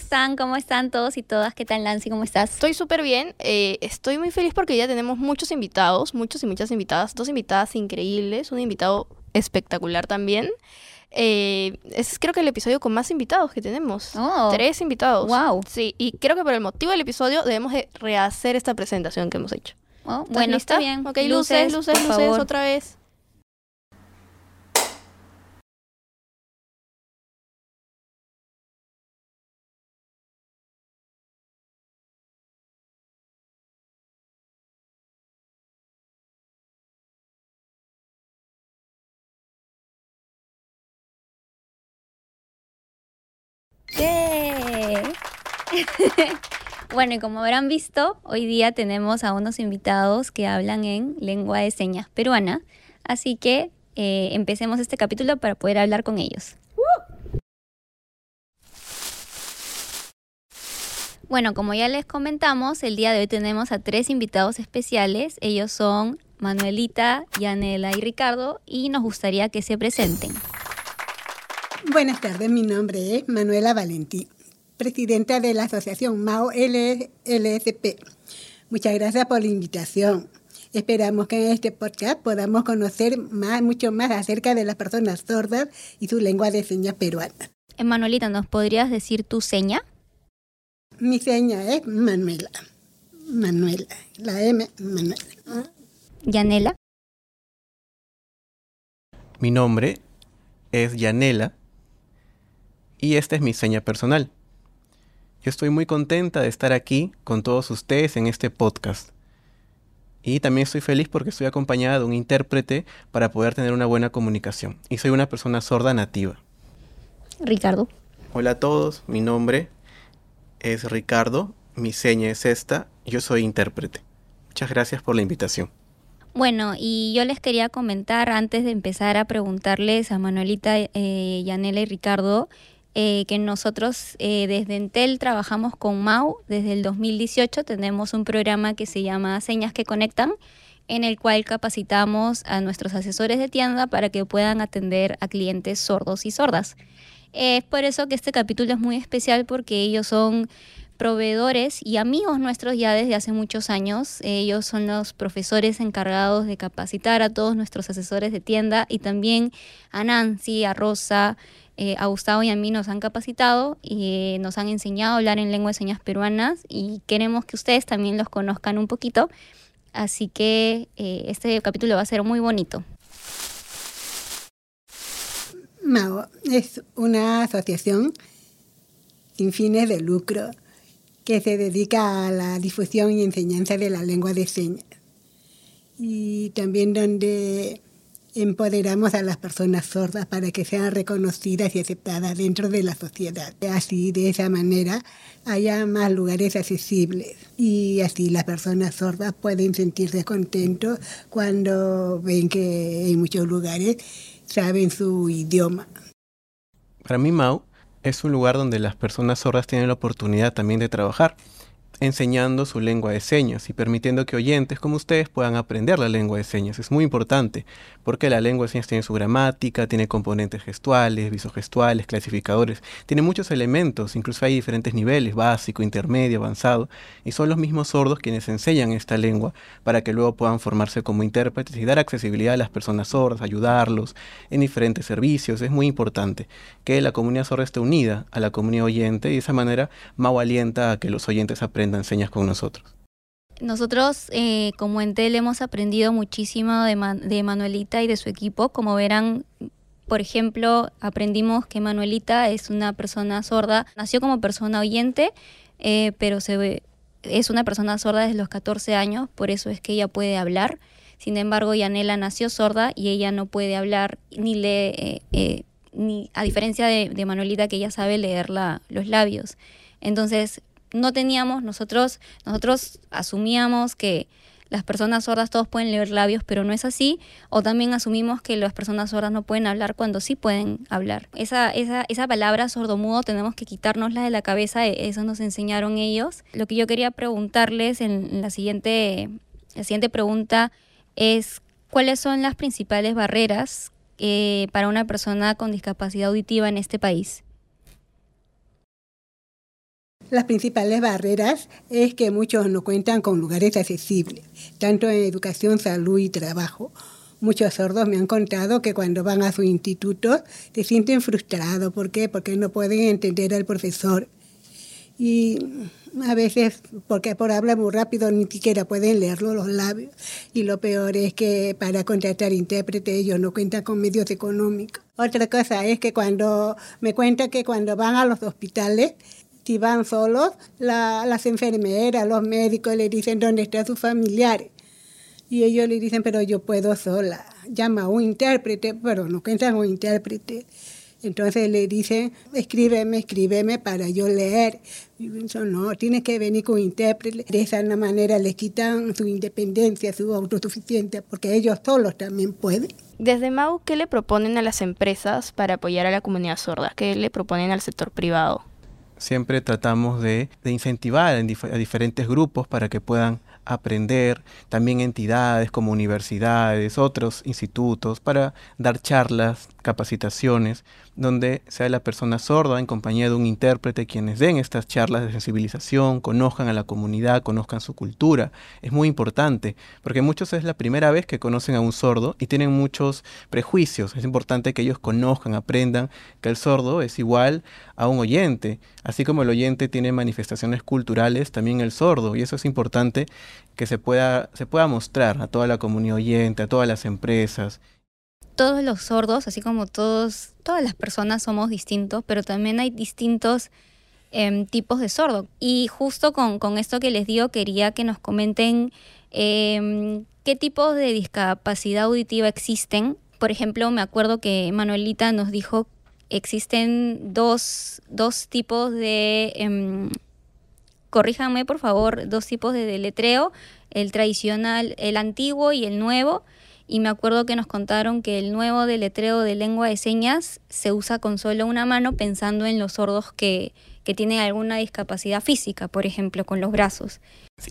están? ¿Cómo están todos y todas? ¿Qué tal, Nancy? ¿Cómo estás? Estoy súper bien. Eh, estoy muy feliz porque ya tenemos muchos invitados, muchos y muchas invitadas. Dos invitadas increíbles, un invitado espectacular también. Eh, es creo que el episodio con más invitados que tenemos. Oh. Tres invitados. Wow. Sí, y creo que por el motivo del episodio debemos de rehacer esta presentación que hemos hecho. Oh, ¿Estás bueno, lista? está bien. Ok, luces, luces, luces, otra vez. bueno, y como habrán visto, hoy día tenemos a unos invitados que hablan en lengua de señas peruana. Así que eh, empecemos este capítulo para poder hablar con ellos. Bueno, como ya les comentamos, el día de hoy tenemos a tres invitados especiales. Ellos son Manuelita, Yanela y Ricardo y nos gustaría que se presenten. Buenas tardes, mi nombre es Manuela Valentín, presidenta de la Asociación MAO LSP. Muchas gracias por la invitación. Esperamos que en este podcast podamos conocer más, mucho más acerca de las personas sordas y su lengua de señas peruana. Manuelita, ¿nos podrías decir tu seña? Mi seña es Manuela. Manuela. La M, Manuela. Yanela. Mi nombre es Yanela y esta es mi seña personal. Yo estoy muy contenta de estar aquí con todos ustedes en este podcast. Y también estoy feliz porque estoy acompañada de un intérprete para poder tener una buena comunicación. Y soy una persona sorda nativa. Ricardo. Hola a todos, mi nombre es Ricardo, mi seña es esta, yo soy intérprete. Muchas gracias por la invitación. Bueno, y yo les quería comentar antes de empezar a preguntarles a Manuelita, eh, Yanela y Ricardo, eh, que nosotros eh, desde Entel trabajamos con MAU desde el 2018. Tenemos un programa que se llama Señas que Conectan, en el cual capacitamos a nuestros asesores de tienda para que puedan atender a clientes sordos y sordas. Es por eso que este capítulo es muy especial porque ellos son proveedores y amigos nuestros ya desde hace muchos años. Ellos son los profesores encargados de capacitar a todos nuestros asesores de tienda y también a Nancy, a Rosa, eh, a Gustavo y a mí nos han capacitado y eh, nos han enseñado a hablar en lengua de señas peruanas y queremos que ustedes también los conozcan un poquito. Así que eh, este capítulo va a ser muy bonito. MAO es una asociación sin fines de lucro que se dedica a la difusión y enseñanza de la lengua de señas. Y también donde empoderamos a las personas sordas para que sean reconocidas y aceptadas dentro de la sociedad. Así, de esa manera, haya más lugares accesibles y así las personas sordas pueden sentirse contentos cuando ven que en muchos lugares saben su idioma. Para mí, Mau es un lugar donde las personas sordas tienen la oportunidad también de trabajar, enseñando su lengua de señas y permitiendo que oyentes como ustedes puedan aprender la lengua de señas. Es muy importante porque la lengua de señas tiene su gramática, tiene componentes gestuales, visogestuales, clasificadores, tiene muchos elementos, incluso hay diferentes niveles, básico, intermedio, avanzado, y son los mismos sordos quienes enseñan esta lengua para que luego puedan formarse como intérpretes y dar accesibilidad a las personas sordas, ayudarlos en diferentes servicios. Es muy importante que la comunidad sorda esté unida a la comunidad oyente y de esa manera Mau alienta a que los oyentes aprendan señas con nosotros. Nosotros eh, como Entel hemos aprendido muchísimo de, Man- de Manuelita y de su equipo. Como verán, por ejemplo, aprendimos que Manuelita es una persona sorda, nació como persona oyente, eh, pero se es una persona sorda desde los 14 años, por eso es que ella puede hablar. Sin embargo, Yanela nació sorda y ella no puede hablar ni lee, eh, eh, ni, a diferencia de, Manuelita que ella sabe leer los labios. Entonces, no teníamos, nosotros, nosotros asumíamos que las personas sordas todos pueden leer labios, pero no es así, o también asumimos que las personas sordas no pueden hablar cuando sí pueden hablar. Esa, esa, esa palabra sordomudo tenemos que quitárnosla de la cabeza, e- eso nos enseñaron ellos. Lo que yo quería preguntarles en, la siguiente, la siguiente pregunta es cuáles son las principales barreras eh, para una persona con discapacidad auditiva en este país. Las principales barreras es que muchos no cuentan con lugares accesibles, tanto en educación, salud y trabajo. Muchos sordos me han contado que cuando van a su instituto se sienten frustrados. ¿Por qué? Porque no pueden entender al profesor. Y a veces, porque por hablar muy rápido, ni siquiera pueden leerlo los labios. Y lo peor es que para contratar intérprete ellos no cuentan con medios económicos. Otra cosa es que cuando me cuenta que cuando van a los hospitales, si van solos, las enfermeras, los médicos le dicen dónde están sus familiares. Y ellos le dicen, pero yo puedo sola. Llama a un intérprete, pero no cuentan un intérprete. Entonces le dicen, escríbeme, escríbeme para yo leer. Y no, tienes que venir con intérprete. De esa manera les quitan su independencia, su autosuficiencia, porque ellos solos también pueden. Desde MAU, ¿qué le proponen a las empresas para apoyar a la comunidad sorda? ¿Qué le proponen al sector privado? Siempre tratamos de, incentivar a diferentes grupos para que puedan aprender, también entidades como universidades, otros institutos, para dar charlas, capacitaciones, donde sea la persona sorda en compañía de un intérprete quienes den estas charlas de sensibilización, conozcan a la comunidad, conozcan su cultura. Es muy importante, porque muchos es la primera vez que conocen a un sordo y tienen muchos prejuicios. Es importante que ellos conozcan, aprendan que el sordo es igual a un oyente. Así como el oyente tiene manifestaciones culturales, también el sordo. Y eso es importante que se pueda, se pueda mostrar a toda la comunidad oyente, a todas las empresas todos los sordos, así como todos, todas las personas somos distintos, pero también hay distintos em, tipos de sordo. Y justo con, con, esto que les digo, quería que nos comenten em, qué tipos de discapacidad auditiva existen. Por ejemplo, me acuerdo que Manuelita nos dijo existen dos, dos tipos de, em, corríjanme por favor, dos tipos de deletreo, el tradicional, el antiguo y el nuevo y me acuerdo que nos contaron que el nuevo deletreo de lengua de señas se usa con solo una mano pensando en los sordos que, que tienen alguna discapacidad física, por ejemplo, con los brazos.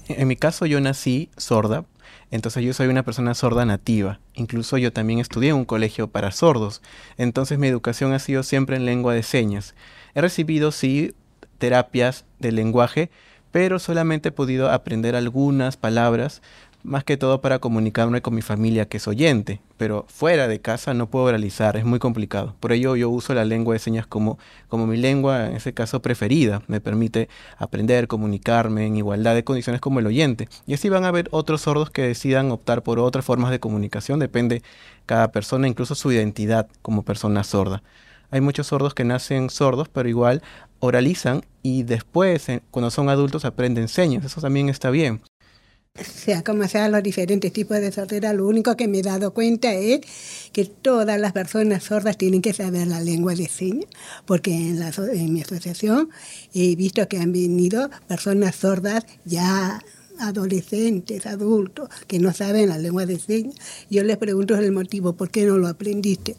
en mi caso yo nací sorda, entonces yo soy una persona sorda nativa. Incluso yo también estudié en un colegio para sordos. Entonces mi educación ha sido siempre en lengua de señas. He recibido, sí, terapias de lenguaje, pero solamente he podido aprender algunas palabras más que todo para comunicarme con mi familia que es oyente, pero fuera de casa no puedo realizar, es muy complicado. Por ello yo uso la lengua de señas como, como mi lengua, en ese caso preferida, me permite aprender, comunicarme en igualdad de condiciones como el oyente. Y así van a haber otros sordos que decidan optar por otras formas de comunicación, depende cada persona, incluso su identidad como persona sorda. Hay muchos sordos que nacen sordos, pero igual oralizan y después, cuando son adultos, aprenden señas. Eso también está bien sea como sean los diferentes tipos de sordera, lo único que me he dado cuenta es que todas las personas sordas tienen que saber la lengua de señas, porque en, la, en mi asociación he visto que han venido personas sordas ya adolescentes, adultos, que no saben la lengua de señas. Yo les pregunto el motivo, ¿por qué no lo aprendiste?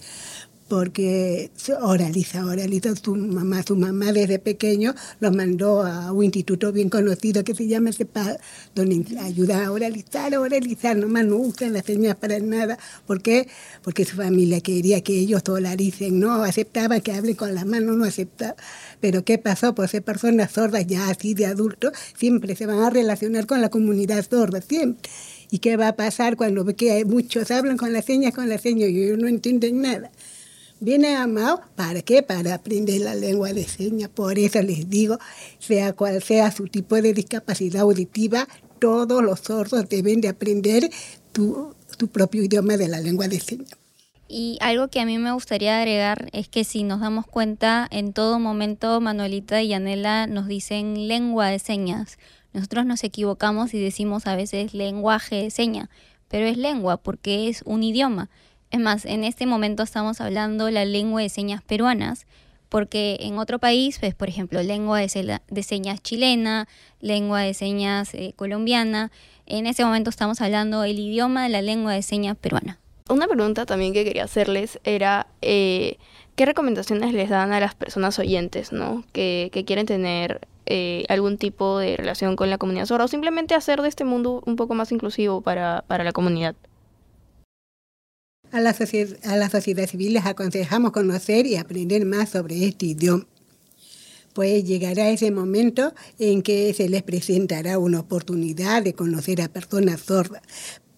Porque oraliza, oraliza su mamá. Su mamá desde pequeño los mandó a un instituto bien conocido que se llama CEPAD, donde ayuda a oralizar, a oralizar, nomás no usan las señas para nada. ¿Por qué? Porque su familia quería que ellos oralicen, no aceptaba que hablen con las manos, no aceptaba. Pero ¿qué pasó? Por ser personas sordas ya así de adultos, siempre se van a relacionar con la comunidad sorda, siempre. ¿Y qué va a pasar cuando muchos hablan con las señas, con las señas y ellos no entienden nada? Viene amado, ¿para qué? Para aprender la lengua de señas. Por eso les digo, sea cual sea su tipo de discapacidad auditiva, todos los sordos deben de aprender tu, propio idioma de la lengua de señas. Y algo que a mí me gustaría agregar es que si nos damos cuenta, en todo momento Manuelita y Anela nos dicen lengua de señas. Nosotros nos equivocamos y decimos a veces lenguaje de señas, pero es lengua porque es un idioma. Es más, en este momento estamos hablando la lengua de señas peruanas, porque en otro país, pues, por ejemplo, lengua de, señas chilena, lengua de señas eh, colombiana, en ese momento estamos hablando el idioma de la lengua de señas peruana. Una pregunta también que quería hacerles era, eh, ¿qué recomendaciones les dan a las personas oyentes, ¿no? que, quieren tener eh, algún tipo de relación con la comunidad sorda o simplemente hacer de este mundo un poco más inclusivo para la comunidad? A la, a la sociedad civil les aconsejamos conocer y aprender más sobre este idioma, pues llegará ese momento en que se les presentará una oportunidad de conocer a personas sordas.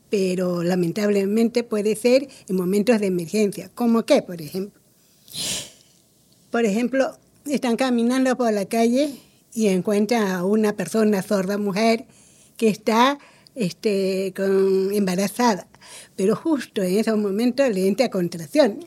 Pero lamentablemente puede ser en momentos de emergencia. ¿Cómo qué, por ejemplo? Por ejemplo, están caminando por la calle y encuentran a una persona sorda mujer que está este, con, embarazada, pero justo en esos momentos le entra contracción.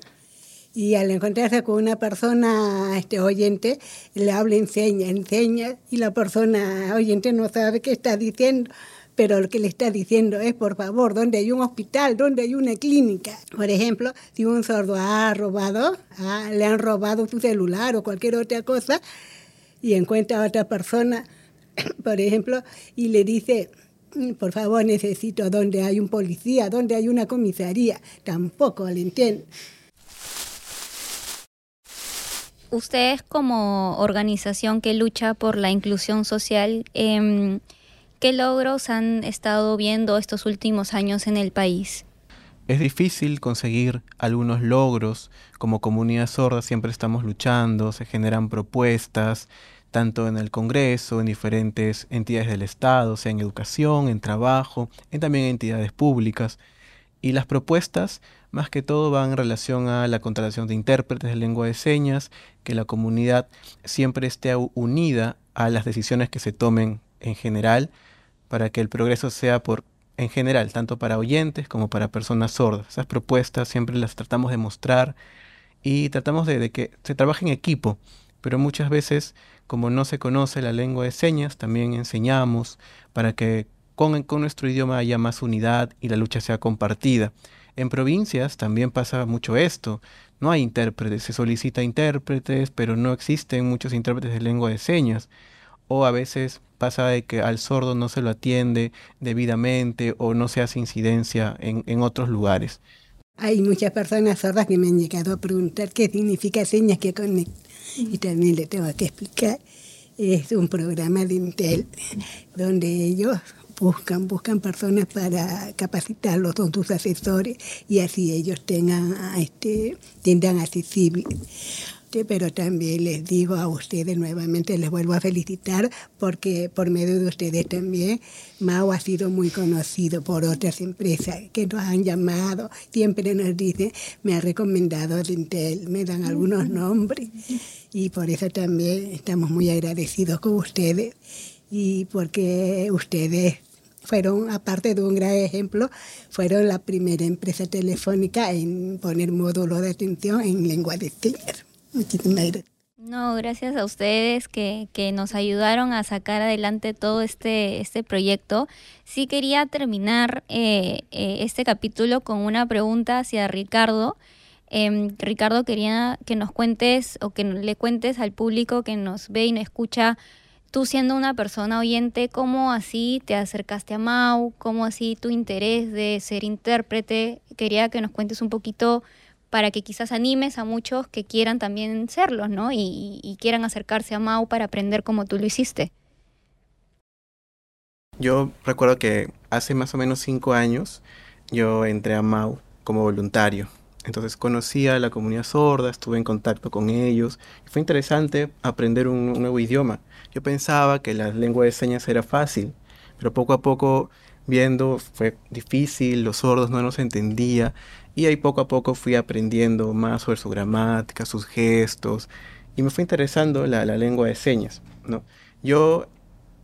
Y al encontrarse con una persona este, oyente, le habla, enseña, enseña, y la persona oyente no sabe qué está diciendo, pero lo que le está diciendo es, por favor, ¿dónde hay un hospital? ¿Dónde hay una clínica? Por ejemplo, si un sordo ha robado, ah, le han robado su celular o cualquier otra cosa, y encuentra a otra persona, por ejemplo, y le dice, por favor, necesito donde hay un policía, donde hay una comisaría, tampoco le entiende. Ustedes como organización que lucha por la inclusión social, eh, ¿qué logros han estado viendo estos últimos años en el país? Es difícil conseguir algunos logros. Como comunidad sorda siempre estamos luchando, se generan propuestas, tanto en el Congreso, en diferentes entidades del Estado, sea en educación, en trabajo, en también entidades públicas. Y las propuestas, más que todo, van en relación a la contratación de intérpretes de lengua de señas, que la comunidad siempre esté unida a las decisiones que se tomen en general, para que el progreso sea por en general, tanto para oyentes como para personas sordas. Esas propuestas siempre las tratamos de mostrar y tratamos de, de que se trabaje en equipo, pero muchas veces como no se conoce la lengua de señas, también enseñamos para que con, nuestro idioma haya más unidad y la lucha sea compartida. En provincias también pasa mucho esto. No hay intérpretes, se solicita intérpretes, pero no existen muchos intérpretes de lengua de señas. O a veces pasa de que al sordo no se lo atiende debidamente o no se hace incidencia en, en otros lugares. Hay muchas personas sordas que me han llegado a preguntar qué significa señas que conectan y también le tengo que explicar. Es un programa de Intel donde ellos buscan, buscan personas para capacitarlos, son sus asesores y así ellos tengan, este, tengan pero también les digo a ustedes nuevamente, les vuelvo a felicitar porque por medio de ustedes también Mao ha sido muy conocido por otras empresas que nos han llamado, siempre nos dicen, me ha recomendado Intel, me dan algunos nombres. Y por eso también estamos muy agradecidos con ustedes y porque ustedes fueron, aparte de un gran ejemplo, fueron la primera empresa telefónica en poner módulo de atención en lengua de señas. No, gracias a ustedes que, que, nos ayudaron a sacar adelante todo este, este proyecto. Sí quería terminar eh, eh, este capítulo con una pregunta hacia Ricardo. Eh, Ricardo, quería que nos cuentes o que le cuentes al público que nos ve y nos escucha, tú siendo una persona oyente, cómo así te acercaste a Mau, cómo así tu interés de ser intérprete. Quería que nos cuentes un poquito para que quizás animes a muchos que quieran también serlos, ¿no? Y, quieran acercarse a Mau para aprender como tú lo hiciste. Yo recuerdo que hace más o menos cinco años yo entré a Mau como voluntario. Entonces conocí a la comunidad sorda, estuve en contacto con ellos. Fue interesante aprender un, nuevo idioma. Yo pensaba que la lengua de señas era fácil, pero poco a poco viendo fue difícil, los sordos no nos entendía y ahí poco a poco fui aprendiendo más sobre su gramática, sus gestos, y me fue interesando la, la lengua de señas. ¿no? Yo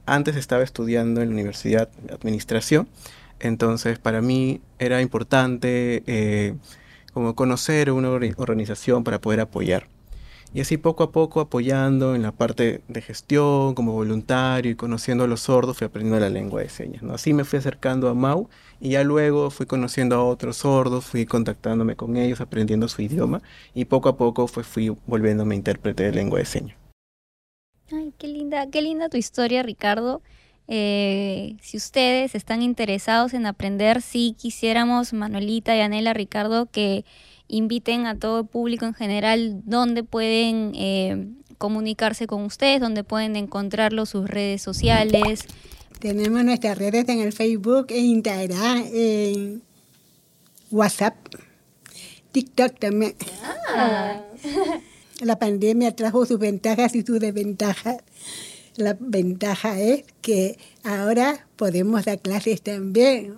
antes estaba estudiando en la Universidad Administración, entonces para mí era importante eh, como conocer una organización para poder apoyar. Y así poco a poco apoyando en la parte de gestión, como voluntario y conociendo a los sordos, fui aprendiendo la lengua de señas. Así me fui acercando a Mau y ya luego fui conociendo a otros sordos, fui contactándome con ellos, aprendiendo su idioma y poco a poco fue, fui volviéndome intérprete de lengua de señas. Ay, qué linda, qué linda tu historia, Ricardo. Eh, si ustedes están interesados en aprender, si quisiéramos, Manuelita y Anela, Ricardo, que inviten a todo el público en general dónde pueden eh, comunicarse con ustedes, dónde pueden encontrarlo, sus redes sociales. Tenemos nuestras redes en el Facebook, en Instagram, en WhatsApp, TikTok también. Ah. la pandemia trajo sus ventajas y sus desventajas. La ventaja es que ahora podemos dar clases también,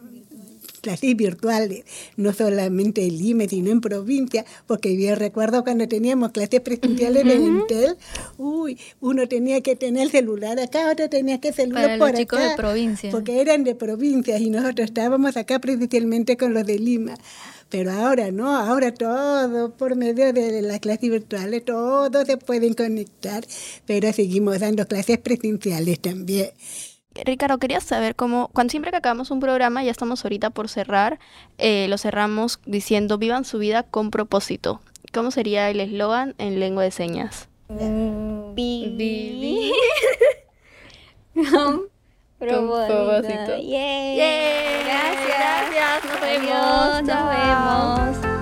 clases virtuales, no solamente en Lima, sino en provincia, porque bien recuerdo cuando teníamos clases presenciales de Intel, uy, uno tenía que tener celular acá, otro tenía que celular Para por los chicos acá, de provincia. porque eran de provincias y nosotros estábamos acá presencialmente con los de Lima. Pero ahora no, ahora todo por medio de las clases virtuales, todos se pueden conectar, pero seguimos dando clases presenciales también. Ricardo, quería saber cómo, cuando siempre que acabamos un programa, ya estamos ahorita por cerrar, eh, lo cerramos diciendo vivan su vida con propósito. ¿Cómo sería el eslogan en lengua de señas? Vivi. propósito. Yay. ¡Yay! Gracias. Gracias, nos vemos. Adiós, nos Chao. vemos.